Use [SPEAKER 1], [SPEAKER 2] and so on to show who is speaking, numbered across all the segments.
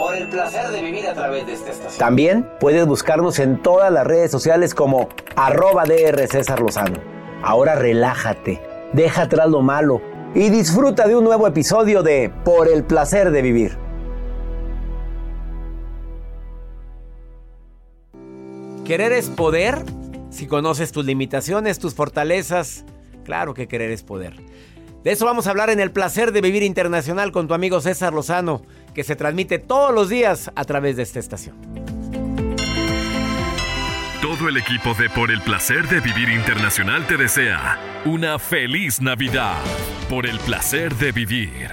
[SPEAKER 1] Por el placer de vivir a través de esta estación. También puedes buscarnos en todas las redes sociales como arroba DR César Lozano. Ahora relájate, deja atrás lo malo y disfruta de un nuevo episodio de Por el placer de vivir. Querer es poder si conoces tus limitaciones, tus fortalezas. Claro que querer es poder. De eso vamos a hablar en el placer de vivir internacional con tu amigo César Lozano, que se transmite todos los días a través de esta estación.
[SPEAKER 2] Todo el equipo de Por el placer de vivir internacional te desea una feliz Navidad. Por el placer de vivir.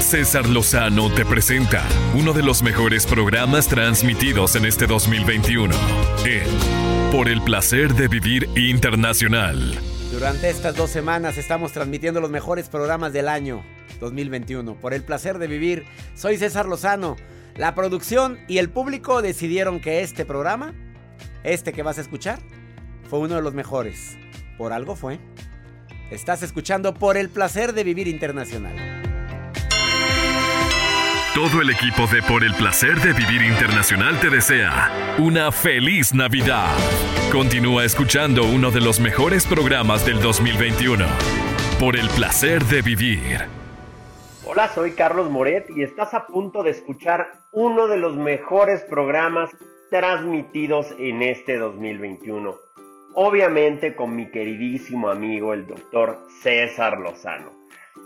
[SPEAKER 2] César Lozano te presenta uno de los mejores programas transmitidos en este 2021. En Por el placer de vivir internacional.
[SPEAKER 1] Durante estas dos semanas estamos transmitiendo los mejores programas del año 2021. Por el placer de vivir, soy César Lozano. La producción y el público decidieron que este programa, este que vas a escuchar, fue uno de los mejores. Por algo fue. Estás escuchando Por el placer de vivir internacional.
[SPEAKER 2] Todo el equipo de Por el placer de vivir internacional te desea una feliz Navidad. Continúa escuchando uno de los mejores programas del 2021. Por el placer de vivir.
[SPEAKER 3] Hola, soy Carlos Moret y estás a punto de escuchar uno de los mejores programas transmitidos en este 2021. Obviamente con mi queridísimo amigo el doctor César Lozano.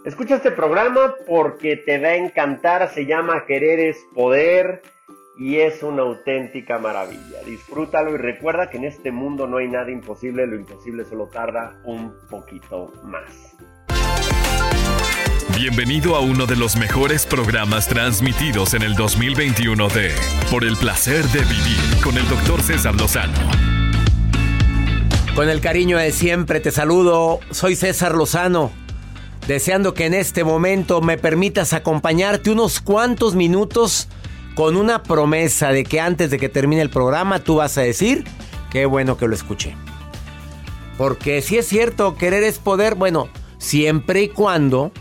[SPEAKER 3] Escucha este programa porque te va a encantar, se llama Querer es Poder y es una auténtica maravilla. Disfrútalo y recuerda que en este mundo no hay nada imposible, lo imposible solo tarda un poquito más.
[SPEAKER 2] Bienvenido a uno de los mejores programas transmitidos en el 2021 de Por el placer de vivir con el doctor César Lozano.
[SPEAKER 1] Con el cariño de siempre te saludo, soy César Lozano, deseando que en este momento me permitas acompañarte unos cuantos minutos con una promesa de que antes de que termine el programa tú vas a decir, qué bueno que lo escuché. Porque si es cierto, querer es poder, bueno, siempre y cuando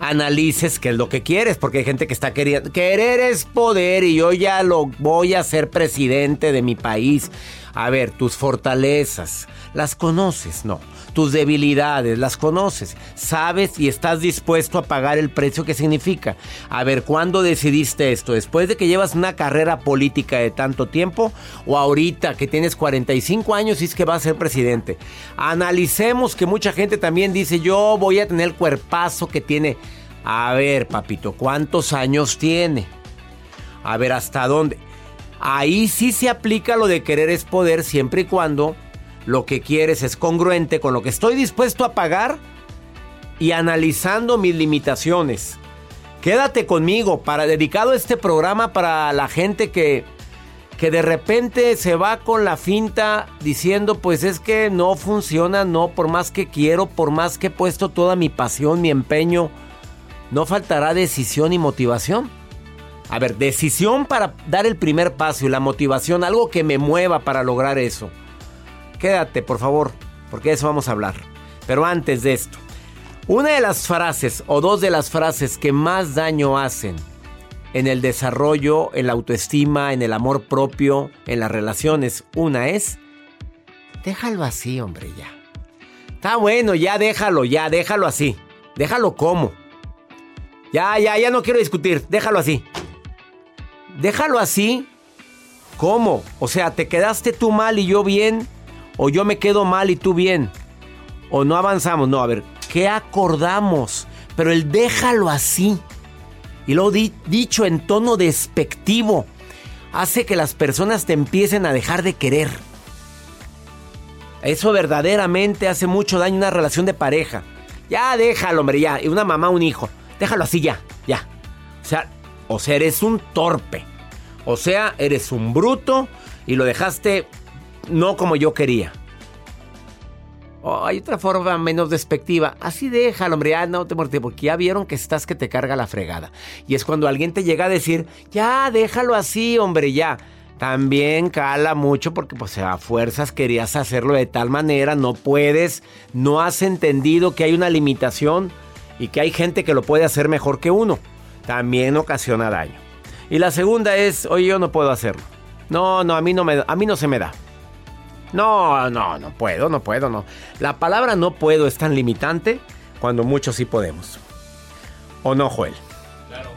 [SPEAKER 1] analices qué es lo que quieres, porque hay gente que está queriendo, querer es poder y yo ya lo voy a ser presidente de mi país. A ver, tus fortalezas, ¿las conoces? No. Tus debilidades, ¿las conoces? ¿Sabes y estás dispuesto a pagar el precio que significa? A ver, ¿cuándo decidiste esto? ¿Después de que llevas una carrera política de tanto tiempo? ¿O ahorita que tienes 45 años y es que vas a ser presidente? Analicemos que mucha gente también dice, yo voy a tener el cuerpazo que tiene. A ver, papito, ¿cuántos años tiene? A ver, ¿hasta dónde? Ahí sí se aplica lo de querer es poder siempre y cuando lo que quieres es congruente con lo que estoy dispuesto a pagar y analizando mis limitaciones. Quédate conmigo para dedicado este programa para la gente que que de repente se va con la finta diciendo pues es que no funciona, no, por más que quiero, por más que he puesto toda mi pasión, mi empeño, no faltará decisión y motivación. A ver, decisión para dar el primer paso y la motivación, algo que me mueva para lograr eso. Quédate, por favor, porque de eso vamos a hablar. Pero antes de esto, una de las frases o dos de las frases que más daño hacen en el desarrollo, en la autoestima, en el amor propio, en las relaciones. Una es, déjalo así, hombre, ya. Está bueno, ya déjalo, ya, déjalo así. Déjalo como. Ya, ya, ya no quiero discutir, déjalo así. Déjalo así. ¿Cómo? O sea, ¿te quedaste tú mal y yo bien? ¿O yo me quedo mal y tú bien? ¿O no avanzamos? No, a ver, ¿qué acordamos? Pero el déjalo así y lo dicho en tono despectivo hace que las personas te empiecen a dejar de querer. Eso verdaderamente hace mucho daño en una relación de pareja. Ya déjalo, hombre, ya. Y una mamá, un hijo. Déjalo así ya, ya. O sea, o sea, eres un torpe. O sea, eres un bruto y lo dejaste no como yo quería. Oh, hay otra forma menos despectiva. Así déjalo, hombre, ya no te morte, porque ya vieron que estás que te carga la fregada. Y es cuando alguien te llega a decir, ya, déjalo así, hombre, ya. También cala mucho porque pues a fuerzas querías hacerlo de tal manera, no puedes, no has entendido que hay una limitación y que hay gente que lo puede hacer mejor que uno. También ocasiona daño. Y la segunda es, oye, yo no puedo hacerlo. No, no, a mí no, me, a mí no se me da. No, no, no puedo, no puedo, no. La palabra no puedo es tan limitante cuando muchos sí podemos. ¿O no, Joel?
[SPEAKER 4] Claro.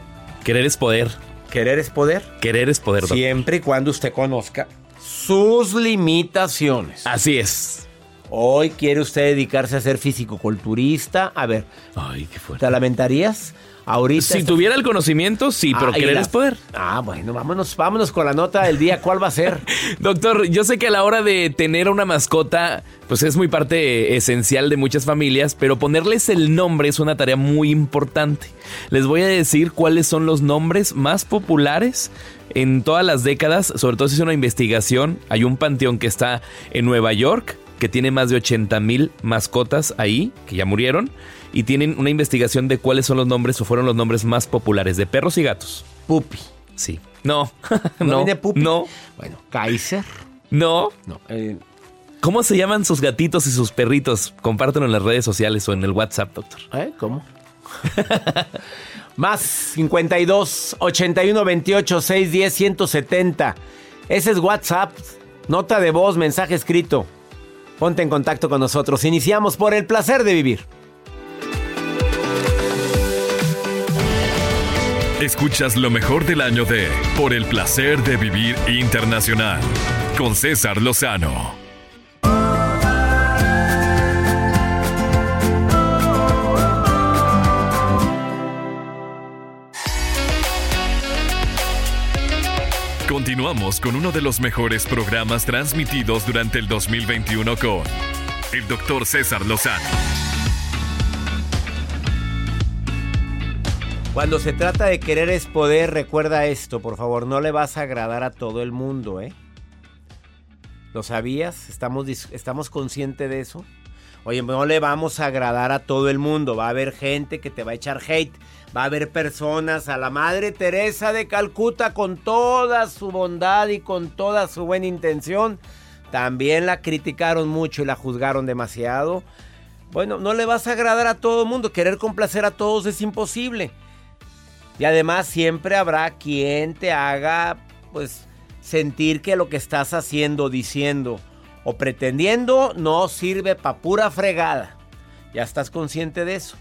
[SPEAKER 4] Querer es poder.
[SPEAKER 1] ¿Querer es poder?
[SPEAKER 4] Querer es poder.
[SPEAKER 1] Siempre y cuando usted conozca sus limitaciones.
[SPEAKER 4] Así es.
[SPEAKER 1] Hoy quiere usted dedicarse a ser físico-culturista. A ver.
[SPEAKER 4] Ay, qué fuerte.
[SPEAKER 1] ¿Te lamentarías? Ahorita.
[SPEAKER 4] Si tuviera el conocimiento, sí, pero querer es poder.
[SPEAKER 1] Ah, bueno, vámonos, vámonos con la nota del día. ¿Cuál va a ser?
[SPEAKER 4] Doctor, yo sé que a la hora de tener una mascota, pues es muy parte esencial de muchas familias, pero ponerles el nombre es una tarea muy importante. Les voy a decir cuáles son los nombres más populares en todas las décadas, sobre todo si es una investigación. Hay un panteón que está en Nueva York, que tiene más de 80 mil mascotas ahí, que ya murieron y tienen una investigación de cuáles son los nombres o fueron los nombres más populares de perros y gatos.
[SPEAKER 1] Pupi.
[SPEAKER 4] Sí. No. ¿No,
[SPEAKER 1] no Pupi?
[SPEAKER 4] No.
[SPEAKER 1] Bueno, Kaiser.
[SPEAKER 4] No.
[SPEAKER 1] No. Eh.
[SPEAKER 4] ¿Cómo se llaman sus gatitos y sus perritos? Compártelo en las redes sociales o en el WhatsApp, doctor.
[SPEAKER 1] ¿Eh? ¿Cómo? Más 52 81 28 610 170. Ese es WhatsApp. Nota de voz, mensaje escrito. Ponte en contacto con nosotros. Iniciamos por el placer de vivir.
[SPEAKER 2] Escuchas lo mejor del año de Por el placer de vivir internacional con César Lozano. Continuamos con uno de los mejores programas transmitidos durante el 2021 con el doctor César Lozano.
[SPEAKER 1] Cuando se trata de querer es poder, recuerda esto, por favor, no le vas a agradar a todo el mundo, ¿eh? ¿Lo sabías? ¿Estamos, estamos conscientes de eso? Oye, no le vamos a agradar a todo el mundo, va a haber gente que te va a echar hate, va a haber personas, a la Madre Teresa de Calcuta con toda su bondad y con toda su buena intención, también la criticaron mucho y la juzgaron demasiado. Bueno, no le vas a agradar a todo el mundo, querer complacer a todos es imposible. Y además siempre habrá quien te haga pues sentir que lo que estás haciendo, diciendo o pretendiendo no sirve para pura fregada. Ya estás consciente de eso.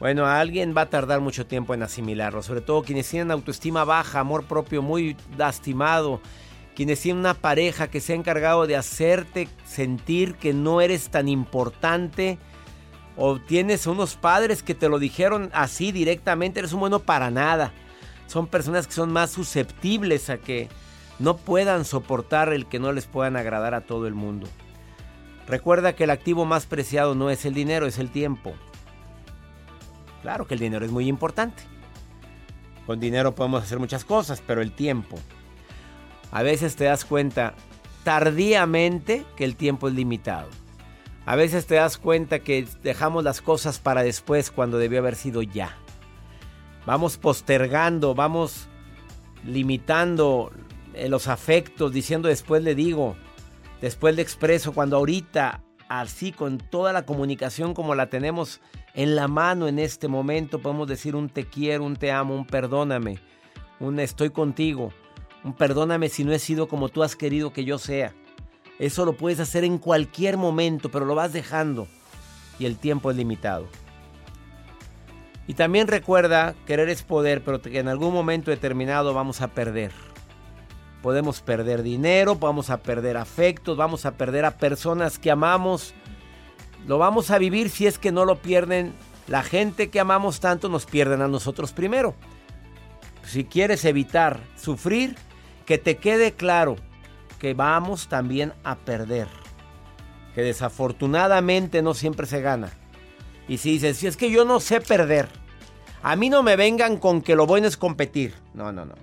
[SPEAKER 1] Bueno, alguien va a tardar mucho tiempo en asimilarlo, sobre todo quienes tienen autoestima baja, amor propio muy lastimado, quienes tienen una pareja que se ha encargado de hacerte sentir que no eres tan importante o tienes unos padres que te lo dijeron así directamente, eres un bueno para nada. Son personas que son más susceptibles a que no puedan soportar el que no les puedan agradar a todo el mundo. Recuerda que el activo más preciado no es el dinero, es el tiempo. Claro que el dinero es muy importante. Con dinero podemos hacer muchas cosas, pero el tiempo. A veces te das cuenta tardíamente que el tiempo es limitado. A veces te das cuenta que dejamos las cosas para después cuando debió haber sido ya. Vamos postergando, vamos limitando eh, los afectos, diciendo después le digo, después le expreso, cuando ahorita, así con toda la comunicación como la tenemos en la mano en este momento, podemos decir un te quiero, un te amo, un perdóname, un estoy contigo, un perdóname si no he sido como tú has querido que yo sea. Eso lo puedes hacer en cualquier momento, pero lo vas dejando y el tiempo es limitado. Y también recuerda, querer es poder, pero que en algún momento determinado vamos a perder. Podemos perder dinero, vamos a perder afectos, vamos a perder a personas que amamos. Lo vamos a vivir si es que no lo pierden. La gente que amamos tanto nos pierden a nosotros primero. Si quieres evitar sufrir, que te quede claro que vamos también a perder. Que desafortunadamente no siempre se gana. Y si dices, si es que yo no sé perder, a mí no me vengan con que lo bueno es competir. No, no, no.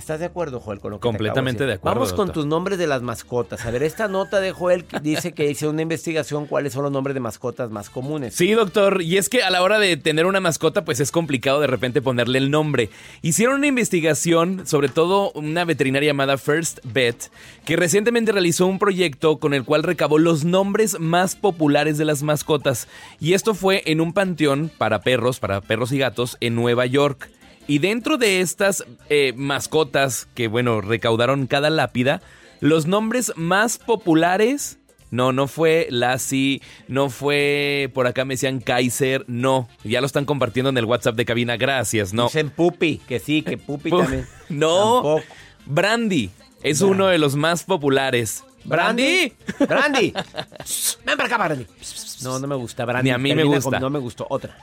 [SPEAKER 1] ¿Estás de acuerdo, Joel, con lo que
[SPEAKER 4] Completamente
[SPEAKER 1] te
[SPEAKER 4] de, acuerdo.
[SPEAKER 1] Vamos con tus nombres de las mascotas. A ver, esta nota de Joel dice que hizo una investigación cuáles son los nombres de mascotas más comunes.
[SPEAKER 4] Sí, doctor. Y es que a la hora de tener una mascota, pues es complicado de repente ponerle el nombre. Hicieron una investigación, sobre todo una veterinaria llamada First Vet, que recientemente realizó un proyecto con el cual recabó los nombres más populares de las mascotas. Y esto fue en un panteón para perros, para perros y gatos, en Nueva York. Y dentro de estas eh, mascotas que, bueno, recaudaron cada lápida, los nombres más populares... No, no fue Lassie, no fue, por acá me decían Kaiser, no. Ya lo están compartiendo en el WhatsApp de cabina, gracias, no.
[SPEAKER 1] Dicen Pupi, que sí, que Pupi también.
[SPEAKER 4] No,
[SPEAKER 1] Tampoco.
[SPEAKER 4] Brandy es uno de los más populares.
[SPEAKER 1] Brandy, Brandy. Ven para acá, Brandy. No, no me gusta Brandy.
[SPEAKER 4] Ni a mí me gusta.
[SPEAKER 1] con no me gustó. Otra.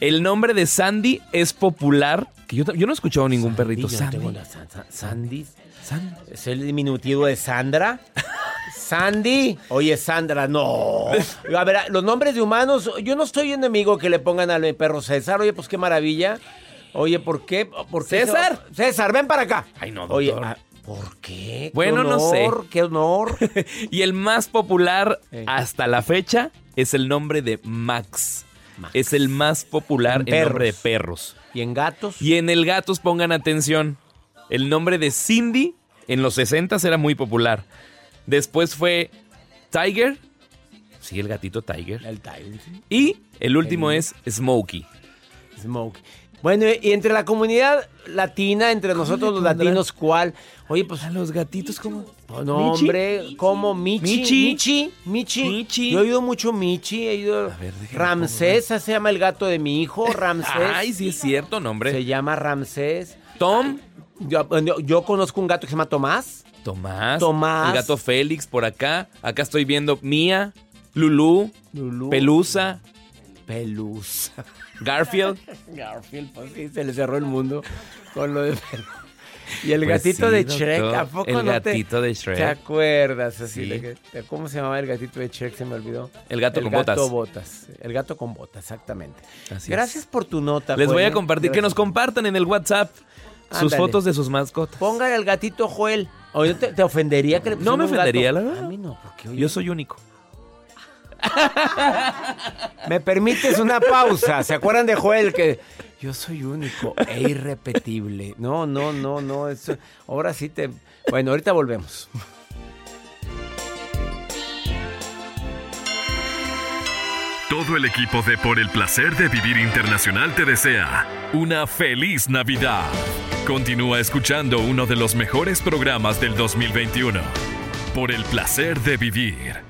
[SPEAKER 4] El nombre de Sandy es popular. Que yo, yo no he escuchado ningún perrito.
[SPEAKER 1] Yo
[SPEAKER 4] Sandy.
[SPEAKER 1] tengo la San- San- Sandy. ¿Es el diminutivo de Sandra? Sandy. Oye, Sandra, no. A ver, los nombres de humanos, yo no estoy enemigo que le pongan al perro César. Oye, pues qué maravilla. Oye, ¿por qué? ¿Por qué
[SPEAKER 4] ¿César?
[SPEAKER 1] se- César, ven para acá.
[SPEAKER 4] Ay, no,
[SPEAKER 1] Oye,
[SPEAKER 4] doctor.
[SPEAKER 1] ah, ¿por qué? Qué
[SPEAKER 4] Bueno, no sé.
[SPEAKER 1] Qué honor.
[SPEAKER 4] Y el más popular
[SPEAKER 1] Eh.
[SPEAKER 4] hasta la fecha es el nombre de Max. Es el más popular
[SPEAKER 1] En
[SPEAKER 4] en nombre de
[SPEAKER 1] perros. ¿Y en gatos?
[SPEAKER 4] Y en el gatos pongan atención. El nombre de Cindy en los 60 era muy popular. Después fue Tiger. Sí, el gatito Tiger.
[SPEAKER 1] El Tiger.
[SPEAKER 4] Y el último es Smokey.
[SPEAKER 1] Smoke. Bueno, y entre la comunidad latina, entre nosotros los latinos, ¿cuál? Oye, pues.
[SPEAKER 4] A los gatitos como...
[SPEAKER 1] Oh, no, hombre, como Michi.
[SPEAKER 4] Michi.
[SPEAKER 1] Michi. Michi.
[SPEAKER 4] Michi.
[SPEAKER 1] Yo he oído mucho Michi. He oído.
[SPEAKER 4] ver, déjame
[SPEAKER 1] Ramsés, se llama el gato de mi hijo. Ramsés.
[SPEAKER 4] Ay, sí es cierto, nombre.
[SPEAKER 1] Se llama Ramsés.
[SPEAKER 4] Tom.
[SPEAKER 1] Yo, yo- yo conozco un gato que se llama Tomás.
[SPEAKER 4] Tomás.
[SPEAKER 1] Tomás.
[SPEAKER 4] El gato Félix por acá. Acá estoy viendo Mía, Lulú,
[SPEAKER 1] Lulú.
[SPEAKER 4] Pelusa,
[SPEAKER 1] Pelusa.
[SPEAKER 4] Garfield.
[SPEAKER 1] Garfield, pues sí, se le cerró el mundo con lo de Pel- Y el
[SPEAKER 4] Pues
[SPEAKER 1] gatito
[SPEAKER 4] sí,
[SPEAKER 1] de
[SPEAKER 4] doctor,
[SPEAKER 1] Shrek, ¿a poco
[SPEAKER 4] el
[SPEAKER 1] no te-
[SPEAKER 4] gatito de Shrek.
[SPEAKER 1] ¿Te acuerdas? Así
[SPEAKER 4] Sí.
[SPEAKER 1] de que- ¿Cómo se llamaba el gatito de Shrek? Se me olvidó.
[SPEAKER 4] El gato con
[SPEAKER 1] gato
[SPEAKER 4] botas.
[SPEAKER 1] botas. El gato con botas, exactamente.
[SPEAKER 4] Así
[SPEAKER 1] Gracias por tu nota.
[SPEAKER 4] Les voy a
[SPEAKER 1] ¿eh?
[SPEAKER 4] compartir que nos compartan en el WhatsApp sus fotos de sus mascotas.
[SPEAKER 1] Póngale al gatito Joel. ¿te, te ofendería que le
[SPEAKER 4] No me ofendería, la verdad.
[SPEAKER 1] A mí no, porque oye,
[SPEAKER 4] Yo soy único.
[SPEAKER 1] ¿Me permites una pausa? ¿Se acuerdan de Joel que yo soy único e irrepetible? No, no, no, no. Ahora sí te. Bueno, ahorita volvemos.
[SPEAKER 2] Todo el equipo de Por el placer de vivir internacional te desea una feliz Navidad. Continúa escuchando uno de los mejores programas del 2021. Por el placer de vivir.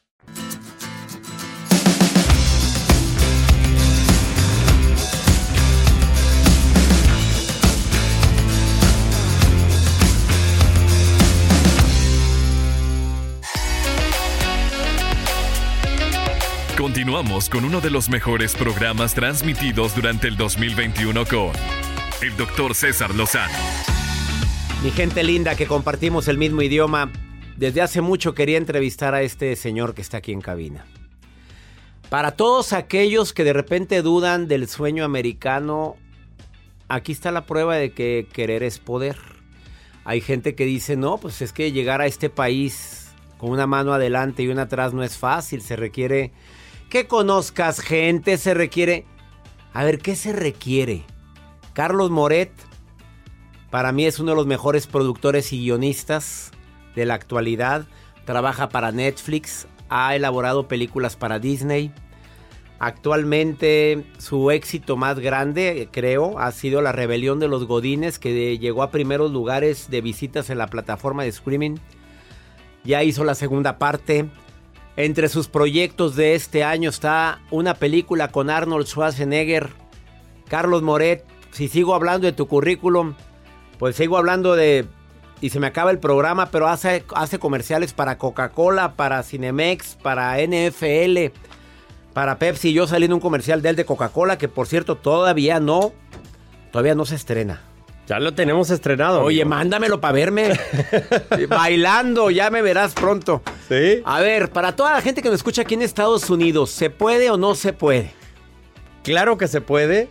[SPEAKER 2] Continuamos con uno de los mejores programas transmitidos durante el 2021 con el doctor César Lozano.
[SPEAKER 1] Mi gente linda que compartimos el mismo idioma, desde hace mucho quería entrevistar a este señor que está aquí en cabina. Para todos aquellos que de repente dudan del sueño americano, aquí está la prueba de que querer es poder. Hay gente que dice, no, pues es que llegar a este país con una mano adelante y una atrás no es fácil, se requiere que conozcas gente, se requiere... A ver, ¿qué se requiere? Carlos Moret, para mí es uno de los mejores productores y guionistas de la actualidad. Trabaja para Netflix, ha elaborado películas para Disney. Actualmente su éxito más grande, creo, ha sido La Rebelión de los Godines, que llegó a primeros lugares de visitas en la plataforma de streaming. Ya hizo la segunda parte. Entre sus proyectos de este año está una película con Arnold Schwarzenegger. Carlos Moret, si sigo hablando de tu currículum, pues sigo hablando de... Y se me acaba el programa, pero hace, hace comerciales para Coca-Cola, para Cinemex, para NFL, para Pepsi. Yo salí en un comercial de él de Coca-Cola, que por cierto todavía no, todavía no se estrena.
[SPEAKER 5] Ya lo tenemos estrenado.
[SPEAKER 1] Oye,
[SPEAKER 5] amigo.
[SPEAKER 1] mándamelo para verme. Bailando, ya me verás pronto.
[SPEAKER 5] Sí.
[SPEAKER 1] A ver, para toda la gente que me escucha aquí en Estados Unidos, ¿se puede o no se puede?
[SPEAKER 5] Claro que se puede.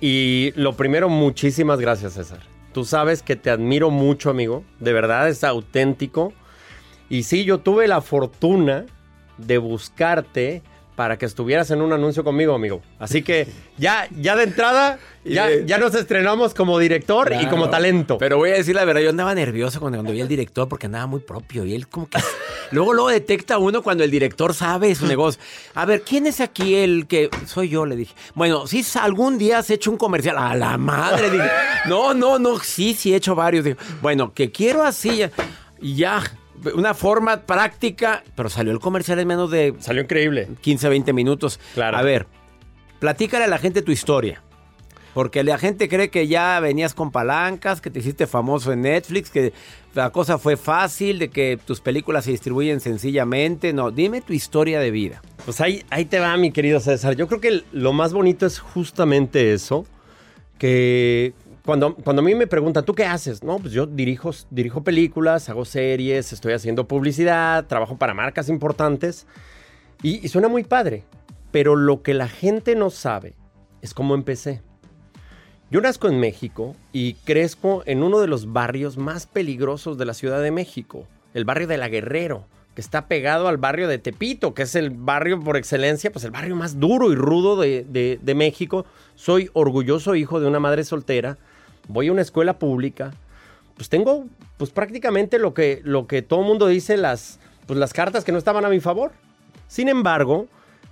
[SPEAKER 5] Y lo primero, muchísimas gracias, César. Tú sabes que te admiro mucho, amigo. De verdad, es auténtico. Y sí, yo tuve la fortuna de buscarte para que estuvieras en un anuncio conmigo, amigo. Así que ya, ya de entrada, ya, ya nos estrenamos como director y como talento.
[SPEAKER 1] Pero voy a decir la verdad, yo andaba nervioso cuando, cuando vi al director porque andaba muy propio y él como que... luego, luego detecta uno cuando el director sabe su negocio. A ver, ¿quién es aquí el que... Soy yo, le dije. Bueno, si algún día has hecho un comercial. A la madre, dije. No, no, no, sí, sí he hecho varios. Digo, bueno, que quiero así. Y ya, una forma práctica, pero salió el comercial en menos de
[SPEAKER 5] Salió increíble.
[SPEAKER 1] 15, 20 minutos.
[SPEAKER 5] Claro.
[SPEAKER 1] A ver, platícale a la gente tu historia. Porque la gente cree que ya venías con palancas, que te hiciste famoso en Netflix, que la cosa fue fácil, de que tus películas se distribuyen sencillamente. No, dime tu historia de vida.
[SPEAKER 5] Pues ahí, ahí te va, mi querido César. Yo creo que lo más bonito es justamente eso, que cuando, cuando a mí me preguntan, ¿tú qué haces? No, pues yo dirijo, dirijo películas, hago series, estoy haciendo publicidad, trabajo para marcas importantes y, suena muy padre, pero lo que la gente no sabe es cómo empecé. Yo nazco en México y crezco en uno de los barrios más peligrosos de la Ciudad de México, el barrio de La Guerrero, que está pegado al barrio de Tepito, que es el barrio por excelencia, pues el barrio más duro y rudo de, de- de México. Soy orgulloso hijo de una madre soltera, voy a una escuela pública, pues tengo pues prácticamente lo que, lo que todo el mundo dice, las, pues las cartas que no estaban a mi favor. Sin embargo,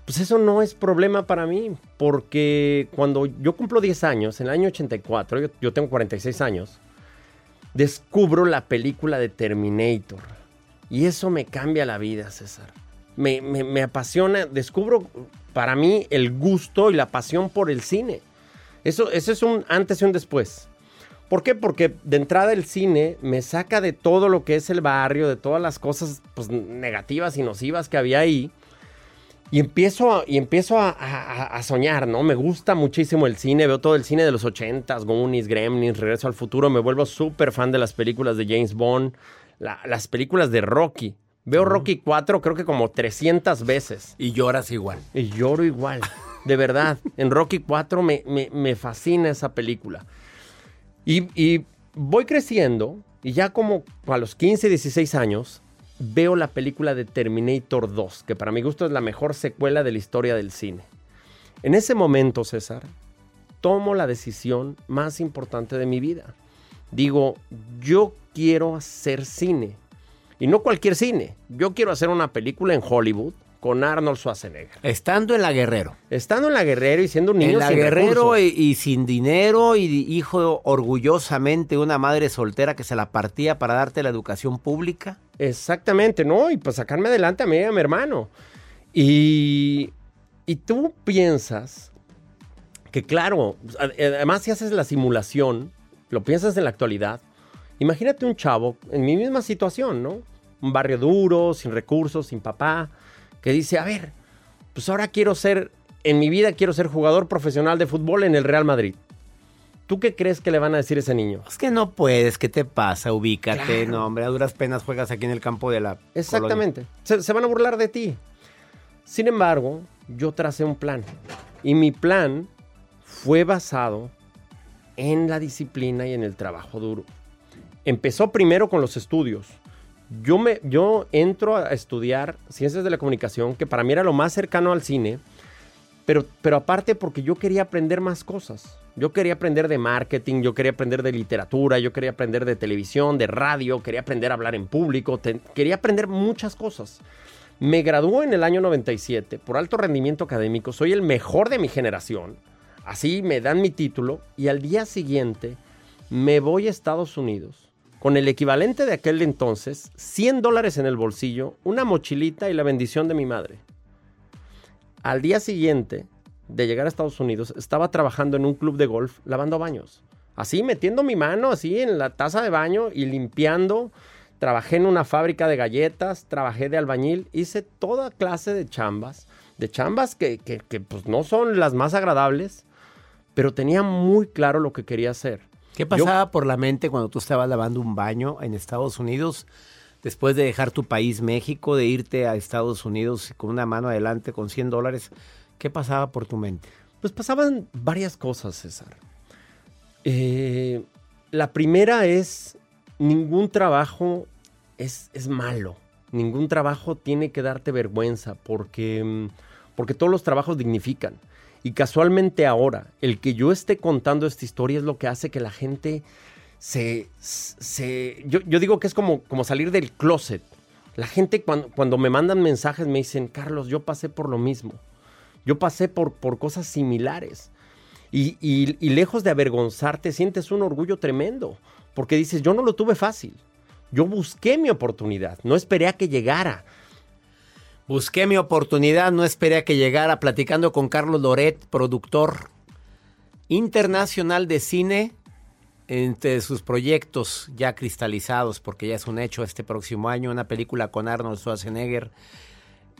[SPEAKER 5] pues eso no es problema para mí, porque cuando yo cumplo 10 años, en el año 84, yo, yo tengo 46 años, descubro la película de Terminator. Y eso me cambia la vida, César. Me, me- me apasiona, descubro para mí el gusto y la pasión por el cine. Eso, eso es un antes y un después. ¿Por qué? Porque de entrada el cine me saca de todo lo que es el barrio, de todas las cosas pues, negativas y nocivas que había ahí. Y empiezo, a, y empiezo a, a- a soñar, ¿no? Me gusta muchísimo el cine, veo todo el cine de los 80s, Goonies, Gremlins, Regreso al Futuro, me vuelvo súper fan de las películas de James Bond, la- las películas de Rocky. Veo Rocky 4 creo que como 300 veces.
[SPEAKER 1] Y lloras igual.
[SPEAKER 5] Y lloro igual, de verdad. En Rocky 4 me, me- me fascina esa película. Y, voy creciendo y ya como a los 15, 16 años veo la película de Terminator 2, que para mi gusto es la mejor secuela de la historia del cine. En ese momento, César, tomo la decisión más importante de mi vida. Digo, yo quiero hacer cine. Y no cualquier cine. Yo quiero hacer una película en Hollywood con Arnold Schwarzenegger.
[SPEAKER 1] Estando en la Guerrero.
[SPEAKER 5] Estando en la Guerrero y siendo un niño
[SPEAKER 1] En la
[SPEAKER 5] sin
[SPEAKER 1] Guerrero y, y sin dinero y hijo orgullosamente de una madre soltera que se la partía para darte la educación pública.
[SPEAKER 5] Exactamente, ¿no? Y pues sacarme adelante a mí y a mi hermano. Y, y tú piensas que, claro, ad- además si haces la simulación, lo piensas en la actualidad, imagínate un chavo en mi misma situación, ¿no? Un barrio duro, sin recursos, sin papá, que dice, a ver, pues ahora quiero ser, en mi vida quiero ser jugador profesional de fútbol en el Real Madrid. ¿Tú qué crees que le van a decir a ese niño?
[SPEAKER 1] Es que no puedes, ¿qué te pasa? Ubícate,
[SPEAKER 5] Claro.
[SPEAKER 1] no, hombre, a duras penas juegas aquí en el campo de la.
[SPEAKER 5] Exactamente. Se, se van a burlar de ti. Sin embargo, yo tracé un plan. Y mi plan fue basado en la disciplina y en el trabajo duro. Empezó primero con los estudios. Yo, me, yo entro a estudiar ciencias de la comunicación, que para mí era lo más cercano al cine, pero, pero aparte porque yo quería aprender más cosas. Yo quería aprender de marketing, yo quería aprender de literatura, yo quería aprender de televisión, de radio, quería aprender a hablar en público, te- quería aprender muchas cosas. Me graduó en el año 97 por alto rendimiento académico, soy el mejor de mi generación. Así me dan mi título y al día siguiente me voy a Estados Unidos con el equivalente de aquel entonces, 100 dólares en el bolsillo, una mochilita y la bendición de mi madre. Al día siguiente de llegar a Estados Unidos, estaba trabajando en un club de golf lavando baños. Así, metiendo mi mano así en la taza de baño y limpiando. Trabajé en una fábrica de galletas, trabajé de albañil, hice toda clase de chambas, de chambas que, que- que, pues no son las más agradables, pero tenía muy claro lo que quería hacer.
[SPEAKER 1] ¿Qué pasaba por la mente cuando tú estabas lavando un baño en Estados Unidos? Después de dejar tu país, México, de irte a Estados Unidos con una mano adelante con 100 dólares, ¿qué pasaba por tu mente?
[SPEAKER 5] Pues pasaban varias cosas, César. Eh, la primera es, ningún trabajo es, es malo. Ningún trabajo tiene que darte vergüenza porque, mm, porque todos los trabajos dignifican. Y casualmente ahora, el que yo esté contando esta historia es lo que hace que la gente se... se yo, yo digo que es como, como salir del closet. La gente cuando, cuando me mandan mensajes me dicen, Carlos, yo pasé por lo mismo. Yo pasé por, por cosas similares. Y, y- y lejos de avergonzarte, sientes un orgullo tremendo. Porque dices, yo no lo tuve fácil. Yo busqué mi oportunidad. No esperé a que llegara.
[SPEAKER 1] Busqué mi oportunidad, no esperé a que llegara platicando con Carlos Loret, productor internacional de cine, entre sus proyectos ya cristalizados, porque ya es un hecho este próximo año, una película con Arnold Schwarzenegger,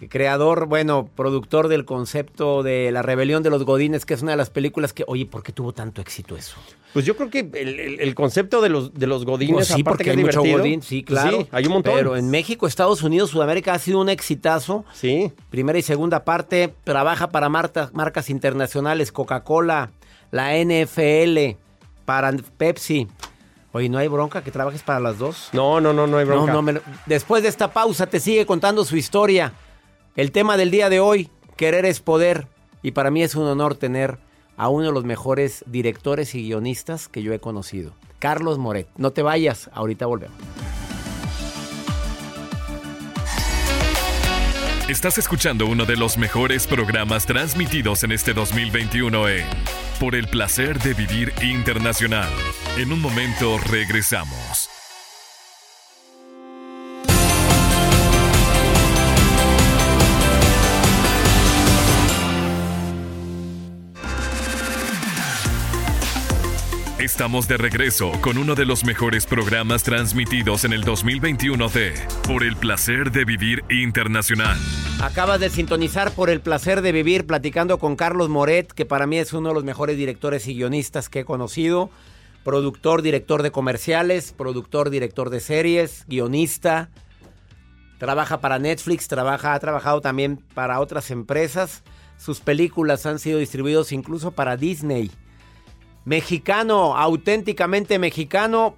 [SPEAKER 1] creador, bueno, productor del concepto de La Rebelión de los Godines, que es una de las películas que, oye, ¿por qué tuvo tanto éxito eso?
[SPEAKER 5] Pues yo creo que el, el- el concepto de los, de los godines,
[SPEAKER 1] Pues sí,
[SPEAKER 5] aparte
[SPEAKER 1] porque
[SPEAKER 5] que
[SPEAKER 1] hay
[SPEAKER 5] es
[SPEAKER 1] mucho godín, sí,
[SPEAKER 5] pues
[SPEAKER 1] claro.
[SPEAKER 5] sí, hay un montón.
[SPEAKER 1] Pero en México, Estados Unidos, Sudamérica ha sido un exitazo.
[SPEAKER 5] Sí.
[SPEAKER 1] Primera y segunda parte, trabaja para marta- marcas internacionales, Coca-Cola, la NFL, para Pepsi. Oye, ¿no hay bronca que trabajes para las dos?
[SPEAKER 5] No, no, no, no hay bronca.
[SPEAKER 1] No, no, me lo- Después de esta pausa te sigue contando su historia. El tema del día de hoy, querer es poder. Y para mí es un honor tener a uno de los mejores directores y guionistas que yo he conocido. Carlos Moret. No te vayas, ahorita volvemos.
[SPEAKER 2] Estás escuchando uno de los mejores programas transmitidos en este 2021 en Por el placer de vivir internacional. En un momento regresamos. Estamos de regreso con uno de los mejores programas transmitidos en el 2021 de Por el placer de vivir internacional.
[SPEAKER 1] Acabas de sintonizar por el placer de vivir platicando con Carlos Moret, que para mí es uno de los mejores directores y guionistas que he conocido. Productor, director de comerciales, productor, director de series, guionista. Trabaja para Netflix, trabaja, ha trabajado también para otras empresas. Sus películas han sido distribuidas incluso para Disney mexicano, auténticamente mexicano,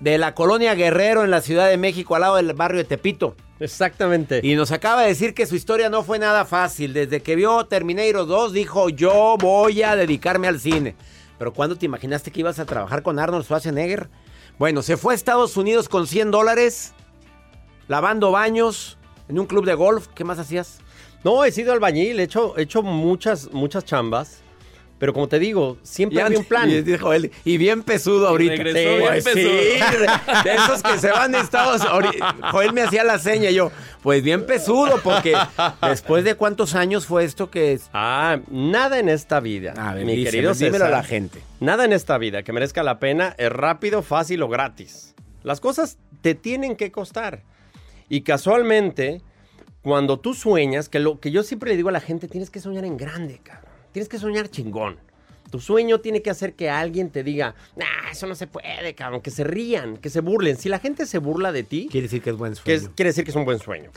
[SPEAKER 1] de la colonia Guerrero en la Ciudad de México, al lado del barrio de Tepito.
[SPEAKER 5] Exactamente.
[SPEAKER 1] Y nos acaba de decir que su historia no fue nada fácil. Desde que vio Terminator 2 dijo, yo voy a dedicarme al cine. Pero ¿cuándo te imaginaste que ibas a trabajar con Arnold Schwarzenegger? Bueno, se fue a Estados Unidos con 100 dólares, lavando baños, en un club de golf. ¿Qué más hacías?
[SPEAKER 5] No, he sido albañil, he hecho, he hecho muchas, muchas chambas. Pero como te digo, siempre había un plan.
[SPEAKER 1] Y dijo él, y bien pesudo ahorita.
[SPEAKER 4] regresó bien
[SPEAKER 1] Pues sí,
[SPEAKER 4] pesudo.
[SPEAKER 1] de esos que se van de Estados Joel me hacía la seña y yo, pues bien pesudo, porque después de cuántos años fue esto que es.
[SPEAKER 5] Ah, nada en esta vida,
[SPEAKER 1] A ver,
[SPEAKER 5] mi querido
[SPEAKER 1] dímelo a la gente.
[SPEAKER 5] Nada en esta vida que merezca la pena es rápido, fácil o gratis. Las cosas te tienen que costar. Y casualmente, cuando tú sueñas, que lo que yo siempre le digo a la gente, tienes que soñar en grande, cabrón. Tienes que soñar chingón. Tu sueño tiene que hacer que alguien te diga, nah, eso no se puede, cabrón, que se rían, que se burlen. Si la gente se burla de ti,
[SPEAKER 1] Quiere decir que es buen
[SPEAKER 5] que
[SPEAKER 1] sueño.
[SPEAKER 5] es- quiere decir que es un buen sueño.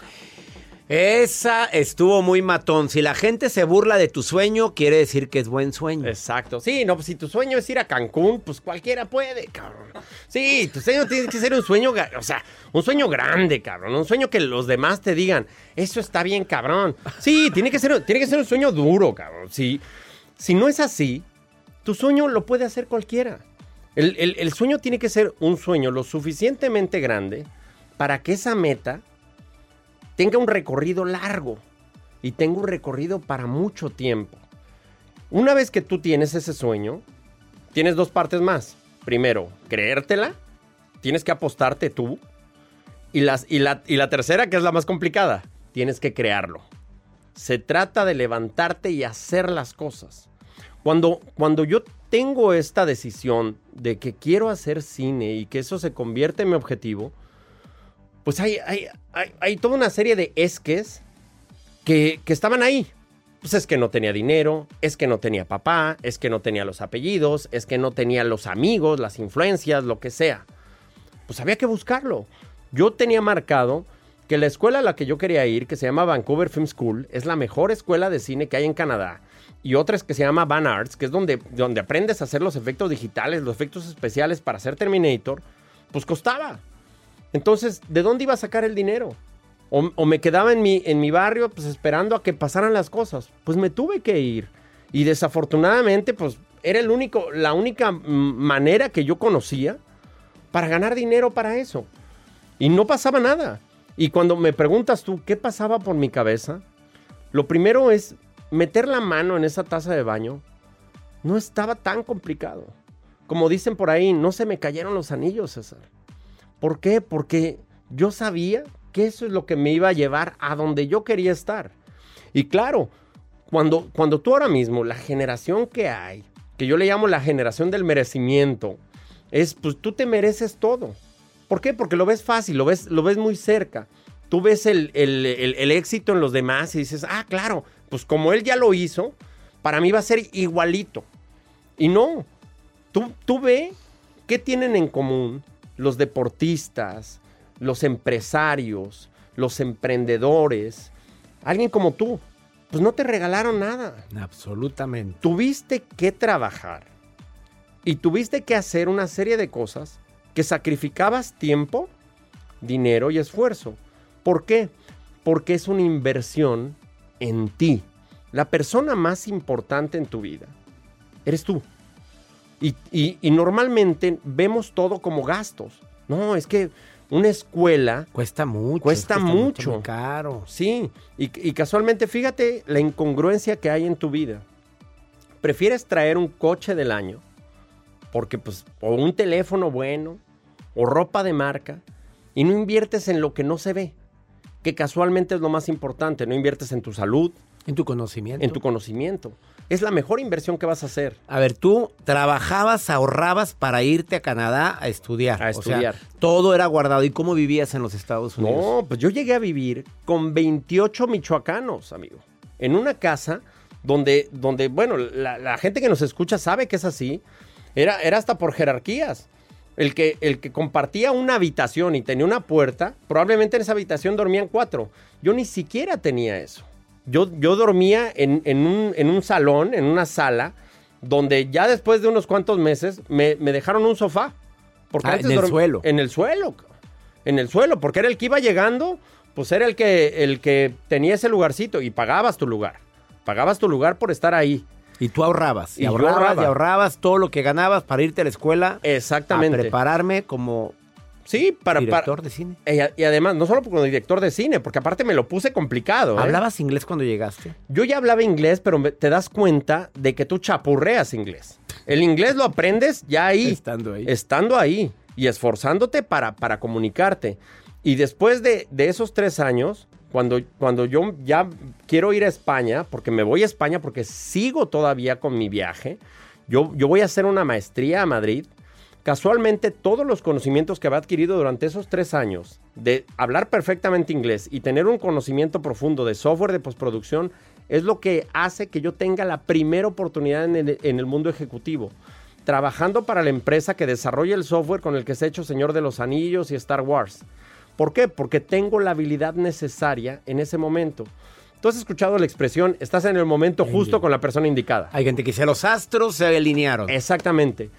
[SPEAKER 1] Esa estuvo muy matón. Si la gente se burla de tu sueño, quiere decir que es buen sueño.
[SPEAKER 5] Exacto. Sí, no, pues si tu sueño es ir a Cancún, pues cualquiera puede, cabrón. Sí, tu sueño tiene que ser un sueño, o sea, un sueño grande, cabrón. Un sueño que los demás te digan, eso está bien, cabrón. Sí, tiene que ser, tiene que ser un sueño duro, cabrón. Sí, si no es así, tu sueño lo puede hacer cualquiera. El, el- el sueño tiene que ser un sueño lo suficientemente grande para que esa meta tenga un recorrido largo y tenga un recorrido para mucho tiempo. Una vez que tú tienes ese sueño, tienes dos partes más. Primero, creértela, tienes que apostarte tú. Y, y, la, y la tercera, que es la más complicada, tienes que crearlo. Se trata de levantarte y hacer las cosas. Cuando, cuando yo tengo esta decisión de que quiero hacer cine y que eso se convierte en mi objetivo, pues hay, hay, hay, toda una serie de esques que, que estaban ahí. Pues es que no tenía dinero, es que no tenía papá, es que no tenía los apellidos, es que no tenía los amigos, las influencias, lo que sea. Pues había que buscarlo. Yo tenía marcado que la escuela a la que yo quería ir, que se llama Vancouver Film School, es la mejor escuela de cine que hay en Canadá. Y otra es que se llama Van Arts, que es donde, donde aprendes a hacer los efectos digitales, los efectos especiales para hacer Terminator. Pues costaba. Entonces, ¿de dónde iba a sacar el dinero? O, me quedaba en mi, en mi barrio pues esperando a que pasaran las cosas. Pues me tuve que ir. Y desafortunadamente pues era el único, la única manera que yo conocía para ganar dinero para eso. Y no pasaba nada. Y cuando me preguntas tú qué pasaba por mi cabeza, lo primero es meter la mano en esa taza de baño. No estaba tan complicado. Como dicen por ahí, no se me cayeron los anillos, César. ¿Por qué? Porque yo sabía que eso es lo que me iba a llevar a donde yo quería estar. Y claro, cuando, cuando tú ahora mismo, la generación que hay, que yo le llamo la generación del merecimiento, es pues tú te mereces todo. ¿Por qué? Porque lo ves fácil, lo ves, lo ves muy cerca. Tú ves el, el- el- éxito en los demás y dices, ah, claro, pues como él ya lo hizo, para mí va a ser igualito. Y no, tú, tú ve qué tienen en común los deportistas, los empresarios, los emprendedores, alguien como tú. Pues no te regalaron nada.
[SPEAKER 1] Absolutamente.
[SPEAKER 5] Tuviste que trabajar y tuviste que hacer una serie de cosas que sacrificabas tiempo, dinero y esfuerzo. ¿Por qué? Porque es una inversión en ti. La persona más importante en tu vida eres tú. Y, y- y normalmente vemos todo como gastos. No, es que una escuela
[SPEAKER 1] Cuesta mucho.
[SPEAKER 5] Cuesta mucho.
[SPEAKER 1] muy caro.
[SPEAKER 5] Sí, y, y casualmente fíjate la incongruencia que hay en tu vida. Prefieres traer un coche del año, porque pues, o un teléfono bueno, o ropa de marca, y no inviertes en lo que no se ve, que casualmente es lo más importante, no inviertes en tu salud,
[SPEAKER 1] En tu conocimiento.
[SPEAKER 5] en tu conocimiento. Es la mejor inversión que vas a hacer.
[SPEAKER 1] A ver, tú trabajabas, ahorrabas para irte a Canadá a estudiar.
[SPEAKER 5] A
[SPEAKER 1] O sea,
[SPEAKER 5] estudiar.
[SPEAKER 1] todo era guardado. ¿Y cómo vivías en los Estados Unidos?
[SPEAKER 5] No, pues yo llegué a vivir con 28 michoacanos, amigo. En una casa donde, donde bueno, la, la gente que nos escucha sabe que es así. Era, era hasta por jerarquías. El que, el que compartía una habitación y tenía una puerta, probablemente en esa habitación dormían cuatro. Yo ni siquiera tenía eso. Yo, yo dormía en, en un, en un salón, en una sala, donde ya después de unos cuantos meses me, me dejaron un sofá. Porque
[SPEAKER 1] Ah,
[SPEAKER 5] antes
[SPEAKER 1] en el suelo.
[SPEAKER 5] En el suelo. En el suelo, porque era el que iba llegando, pues era el que, el que tenía ese lugarcito y pagabas tu lugar. Pagabas tu lugar por estar ahí.
[SPEAKER 1] Y tú ahorrabas. Y, ahorrabas
[SPEAKER 5] ahorraba.
[SPEAKER 1] y ahorrabas todo lo que ganabas para irte a la escuela
[SPEAKER 5] Exactamente.
[SPEAKER 1] a prepararme como
[SPEAKER 5] Sí, para...
[SPEAKER 1] director
[SPEAKER 5] para-
[SPEAKER 1] de cine.
[SPEAKER 5] y, y además, no solo como director de cine, porque aparte me lo puse complicado. ¿eh?
[SPEAKER 1] ¿Hablabas inglés cuando llegaste?
[SPEAKER 5] Yo ya hablaba inglés, pero te das cuenta de que tú chapurreas inglés. El inglés lo aprendes ya ahí.
[SPEAKER 1] Estando ahí.
[SPEAKER 5] Estando ahí y esforzándote para, para comunicarte. Y después de, de esos tres años, cuando, cuando yo ya quiero ir a España, porque me voy a España porque sigo todavía con mi viaje, yo, yo voy a hacer una maestría a Madrid. Casualmente, todos los conocimientos que había adquirido durante esos tres años de hablar perfectamente inglés y tener un conocimiento profundo de software de postproducción es lo que hace que yo tenga la primera oportunidad en el, en el mundo ejecutivo. Trabajando para la empresa que desarrolla el software con el que se ha hecho Señor de los Anillos y Star Wars. ¿Por qué? Porque tengo la habilidad necesaria en ese momento. Tú has escuchado la expresión, estás en el momento justo con la persona indicada.
[SPEAKER 1] Hay gente que dice, los astros se alinearon.
[SPEAKER 5] Exactamente.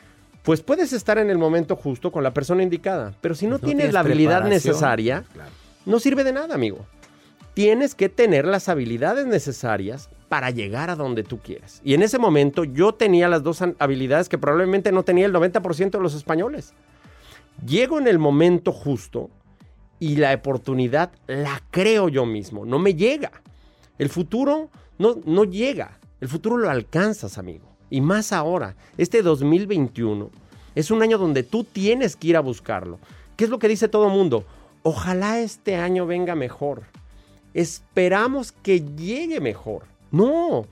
[SPEAKER 5] Pues puedes estar en el momento justo con la persona indicada, pero si no,
[SPEAKER 1] Pues no
[SPEAKER 5] tienes,
[SPEAKER 1] tienes
[SPEAKER 5] la habilidad necesaria,
[SPEAKER 1] claro.
[SPEAKER 5] no sirve de nada, amigo. Tienes que tener las habilidades necesarias para llegar a donde tú quieres. Y en ese momento yo tenía las dos habilidades que probablemente no tenía el 90% de los españoles. Llego en el momento justo y la oportunidad la creo yo mismo, no me llega. El futuro no, no llega, el futuro lo alcanzas, amigo. Y más ahora, este 2021 es un año donde tú tienes que ir a buscarlo. ¿Qué es lo que dice todo el mundo? Ojalá este año venga mejor. Esperamos que llegue mejor. No,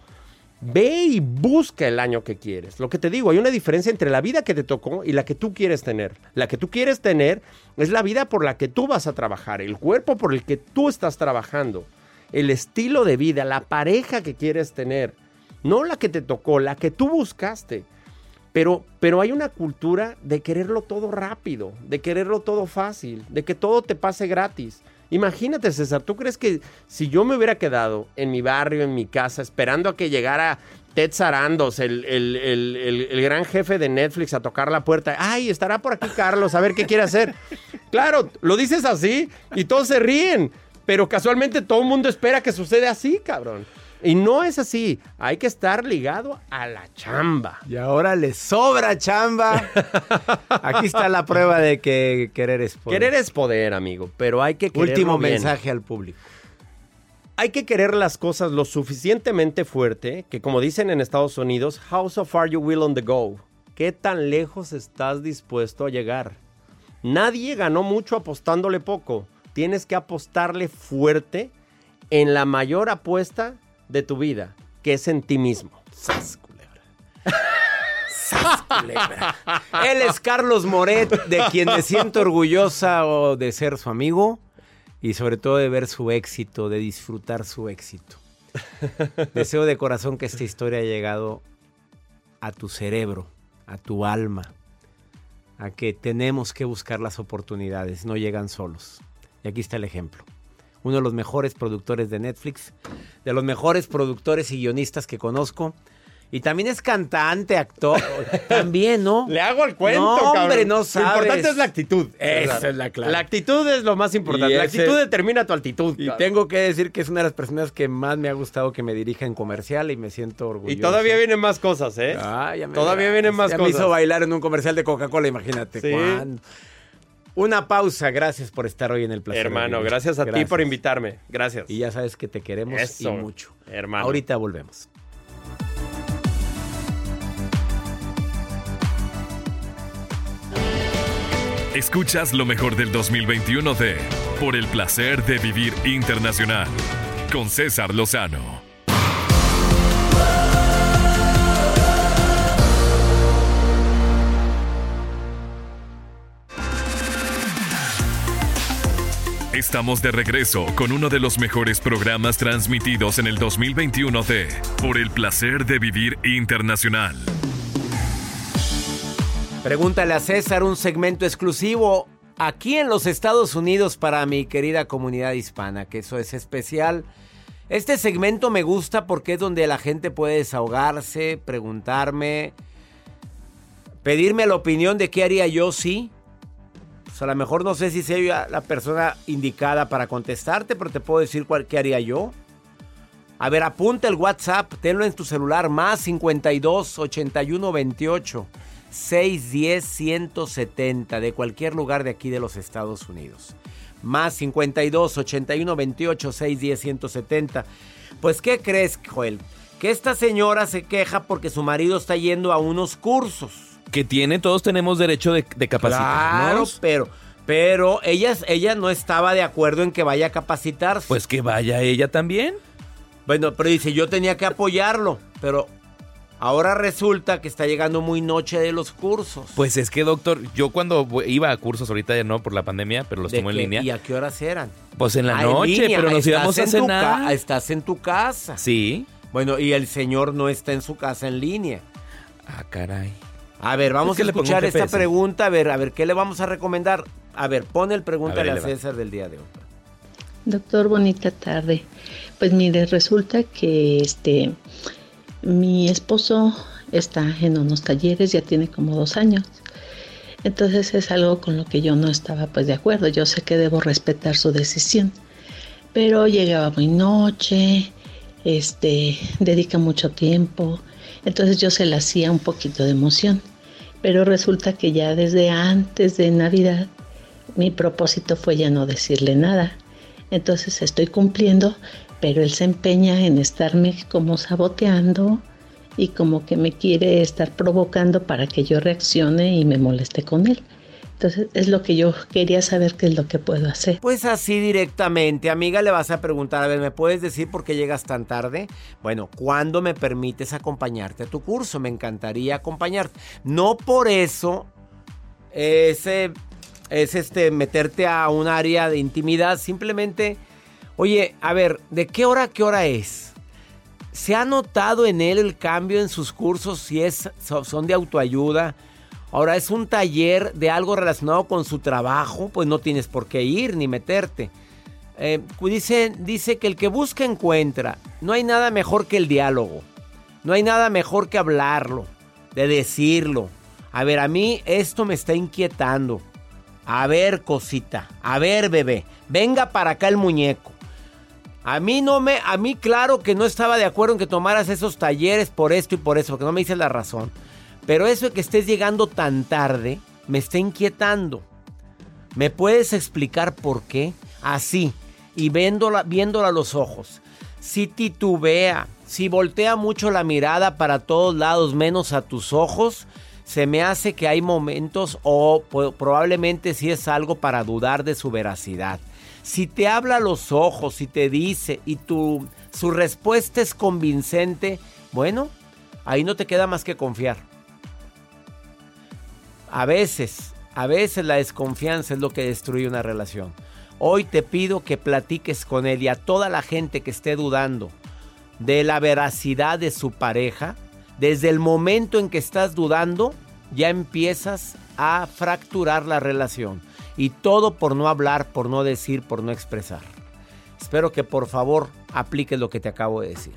[SPEAKER 5] Ve y busca el año que quieres. Lo que te digo, hay una diferencia entre la vida que te tocó y la que tú quieres tener. La que tú quieres tener es la vida por la que tú vas a trabajar, el cuerpo por el que tú estás trabajando, el estilo de vida, la pareja que quieres tener. No la que te tocó, la que tú buscaste. Pero, pero hay una cultura de quererlo todo rápido, de quererlo todo fácil, de que todo te pase gratis. Imagínate, César, ¿tú crees que si yo me hubiera quedado en mi barrio, en mi casa, esperando a que llegara Ted Sarandos, el, el- el- el- el gran jefe de Netflix, a tocar la puerta? Ay, estará por aquí Carlos, a ver qué quiere hacer. Claro, lo dices así y todos se ríen, pero casualmente todo el mundo espera que suceda así, cabrón. Y no es así, hay que estar ligado a la chamba.
[SPEAKER 1] Y ahora le sobra chamba. Aquí está la prueba de que querer es poder.
[SPEAKER 5] Querer es poder, amigo, pero hay que quererlo
[SPEAKER 1] Último
[SPEAKER 5] bien.
[SPEAKER 1] mensaje al público.
[SPEAKER 5] Hay que querer las cosas lo suficientemente fuerte que, como dicen en Estados Unidos, how so far you will on the go. ¿Qué tan lejos estás dispuesto a llegar? Nadie ganó mucho apostándole poco. Tienes que apostarle fuerte en la mayor apuesta de tu vida, que es en ti mismo.
[SPEAKER 1] Sas, culebra. Sas, culebra. Él es Carlos Moret, de quien me siento orgullosa o de ser su amigo y sobre todo de ver su éxito, de disfrutar su éxito. Deseo de corazón que esta historia haya llegado a tu cerebro, a tu alma, a que tenemos que buscar las oportunidades, no llegan solos. Y aquí está el ejemplo. Uno de los mejores productores de Netflix, de los mejores productores y guionistas que conozco. Y también es cantante, actor. También, ¿no?
[SPEAKER 5] Le hago el cuento,
[SPEAKER 1] No,
[SPEAKER 5] cabrón.
[SPEAKER 1] hombre, no sabes.
[SPEAKER 5] Lo importante es la actitud.
[SPEAKER 1] Esa es la clave.
[SPEAKER 5] La actitud es lo más importante.
[SPEAKER 1] Y
[SPEAKER 5] La
[SPEAKER 1] ese-
[SPEAKER 5] actitud determina tu actitud.
[SPEAKER 1] Y tengo que decir que es una de las personas que más me ha gustado que me dirija en comercial y me siento orgulloso.
[SPEAKER 5] Y todavía vienen más cosas, ¿eh?
[SPEAKER 1] Ah, ya me
[SPEAKER 5] Todavía vienen más
[SPEAKER 1] Ya
[SPEAKER 5] cosas.
[SPEAKER 1] me hizo bailar en un comercial de Coca-Cola, imagínate.
[SPEAKER 5] Sí.
[SPEAKER 1] cuándo. Una pausa, gracias por estar hoy en el placer.
[SPEAKER 5] Hermano, gracias a ti por invitarme. Gracias.
[SPEAKER 1] Y ya sabes que te queremos
[SPEAKER 5] Eso,
[SPEAKER 1] y mucho.
[SPEAKER 5] hermano.
[SPEAKER 1] Ahorita volvemos.
[SPEAKER 2] Escuchas lo mejor del 2021 de Por el placer de vivir internacional con César Lozano. Estamos de regreso con uno de los mejores programas transmitidos en el 2021 de Por el placer de vivir internacional.
[SPEAKER 1] Pregúntale a César un segmento exclusivo aquí en los Estados Unidos para mi querida comunidad hispana, que eso es especial. Este segmento me gusta porque es donde la gente puede desahogarse, preguntarme, pedirme la opinión de qué haría yo si. A lo mejor no sé si soy la persona indicada para contestarte, pero te puedo decir cuál, qué haría yo. A ver, apunta el WhatsApp, tenlo en tu celular, más 52 81 28 610 170 de cualquier lugar de aquí de los Estados Unidos. Más 52 81 28 610 170. Pues, ¿qué crees, Joel? Que esta señora se queja porque su marido está yendo a unos cursos.
[SPEAKER 4] Que tiene, todos tenemos derecho de, de
[SPEAKER 1] Claro,
[SPEAKER 4] capacitarnos.
[SPEAKER 1] pero, pero ella, ella no estaba de acuerdo en que vaya a capacitarse.
[SPEAKER 4] Pues que vaya ella también.
[SPEAKER 1] Bueno, pero dice, yo tenía que apoyarlo, pero ahora resulta que está llegando muy noche de los cursos.
[SPEAKER 4] Pues es que, doctor, yo cuando iba a cursos ahorita ya no por la pandemia, pero los
[SPEAKER 1] ¿De
[SPEAKER 4] tomo en línea.
[SPEAKER 1] ¿Y a qué horas eran?
[SPEAKER 4] Pues en la
[SPEAKER 1] Ah,
[SPEAKER 4] noche, pero nos íbamos a cenar.
[SPEAKER 1] Estás en tu casa.
[SPEAKER 4] Sí.
[SPEAKER 1] Bueno, y el señor no está en su casa en línea.
[SPEAKER 4] Ah, caray.
[SPEAKER 1] A ver, vamos
[SPEAKER 4] Es que
[SPEAKER 1] a escuchar esta pregunta. A ver, a ver, ¿qué le vamos a recomendar? A ver, pon el pregúntale
[SPEAKER 4] A
[SPEAKER 1] a,
[SPEAKER 4] ver, va.
[SPEAKER 1] César del día de hoy.
[SPEAKER 6] Doctor, bonita tarde. Pues mire, resulta que este mi esposo está en unos talleres, ya tiene como dos años. Entonces es algo con lo que yo no estaba pues de acuerdo. Yo sé que debo respetar su decisión. Pero llegaba muy noche, este, dedica mucho tiempo. Entonces yo se le hacía un poquito de emoción. Pero resulta que ya desde antes de Navidad mi propósito fue ya no decirle nada. Entonces estoy cumpliendo, pero él se empeña en estarme como saboteando y como que me quiere estar provocando para que yo reaccione y me moleste con él. Entonces es lo que yo quería saber qué es lo que puedo hacer.
[SPEAKER 1] Pues así directamente, amiga, le vas a preguntar, a ver, ¿me puedes decir por qué llegas tan tarde? Bueno, ¿cuándo me permites acompañarte a tu curso? Me encantaría acompañarte. No por eso ese es este meterte a un área de intimidad, simplemente, oye, a ver, ¿de qué hora a qué hora es? ¿Se ha notado en él el cambio en sus cursos si es, so- son de autoayuda? Ahora es un taller de algo relacionado con su trabajo, pues no tienes por qué ir ni meterte. Eh, dice, dice que el que busca encuentra. No hay nada mejor que el diálogo. No hay nada mejor que hablarlo, de decirlo. A ver, a mí esto me está inquietando. A ver, cosita. A ver, bebé. Venga para acá el muñeco. A mí no me, a mí claro que no estaba de acuerdo en que tomaras esos talleres por esto y por eso, porque no me dices la razón. Pero eso de que estés llegando tan tarde me está inquietando. ¿Me puedes explicar por qué? Así, y viéndola, viéndola a los ojos. Si titubea, si voltea mucho la mirada para todos lados menos a tus ojos, se me hace que hay momentos o probablemente si es algo para dudar de su veracidad. Si te habla a los ojos, si te dice y tu, su respuesta es convincente, bueno, ahí no te queda más que confiar. A veces, a veces la desconfianza es lo que destruye una relación. Hoy te pido que platiques con él y a toda la gente que esté dudando de la veracidad de su pareja. Desde el momento en que estás dudando, ya empiezas a fracturar la relación. Y todo por no hablar, por no decir, por no expresar. Espero que por favor apliques lo que te acabo de decir.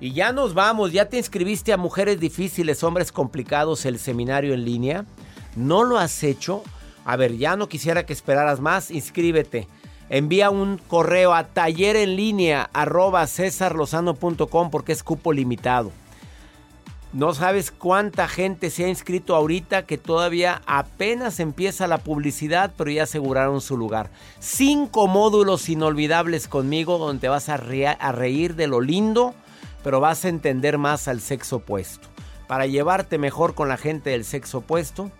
[SPEAKER 1] Y ya nos vamos, ya te inscribiste a Mujeres Difíciles, Hombres Complicados, el seminario en línea. ¿No lo has hecho? A ver, ya no quisiera que esperaras más, inscríbete. Envía un correo a taller en línea arroba cesarlozano.com porque es cupo limitado. No sabes cuánta gente se ha inscrito ahorita que todavía apenas empieza la publicidad, pero ya aseguraron su lugar. Cinco módulos inolvidables conmigo donde vas a reír de lo lindo, pero vas a entender más al sexo opuesto. Para llevarte mejor con la gente del sexo opuesto,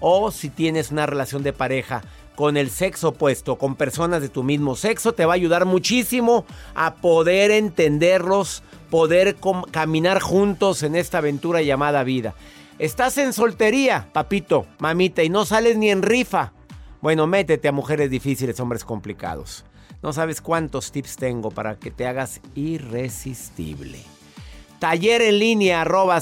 [SPEAKER 1] o si tienes una relación de pareja con el sexo opuesto, con personas de tu mismo sexo, te va a ayudar muchísimo a poder entenderlos poder caminar juntos en esta aventura llamada vida. Estás en soltería, papito, mamita, y no sales ni en rifa. Bueno, métete a mujeres difíciles, hombres complicados. No sabes cuántos tips tengo para que te hagas irresistible. Taller en línea arroba.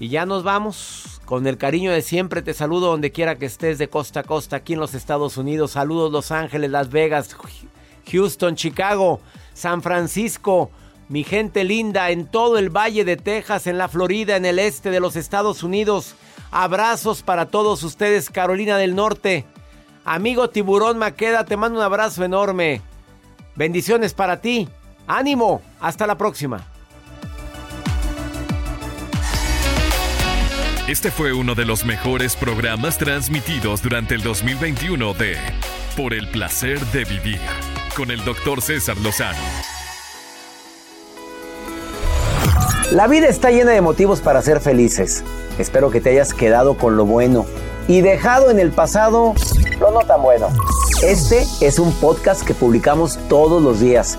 [SPEAKER 1] Y ya nos vamos. Con el cariño de siempre te saludo donde quiera que estés de costa a costa aquí en los Estados Unidos. Saludos Los Ángeles, Las Vegas, Houston, Chicago. San Francisco, mi gente linda, en todo el Valle de Texas, en la Florida, en el este de los Estados Unidos. Abrazos para todos ustedes, Carolina del Norte. Amigo Tiburón Maqueda, te mando un abrazo enorme. Bendiciones para ti. Ánimo. Hasta la próxima.
[SPEAKER 2] Este fue uno de los mejores programas transmitidos durante el 2021 de Por el placer de vivir con el doctor César Lozano.
[SPEAKER 1] La vida está llena de motivos para ser felices. Espero que te hayas quedado con lo bueno y dejado en el pasado lo no tan bueno. Este es un podcast que publicamos todos los días,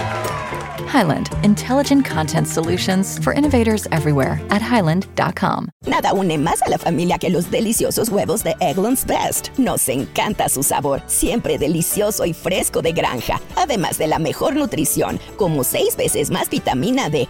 [SPEAKER 7] Highland, intelligent content solutions for innovators everywhere at highland.com.
[SPEAKER 8] Nada une más a la familia que los deliciosos huevos de Eggland's Best. Nos encanta su sabor, siempre delicioso y fresco de granja, además de la mejor nutrición, como 6 veces más vitamina D,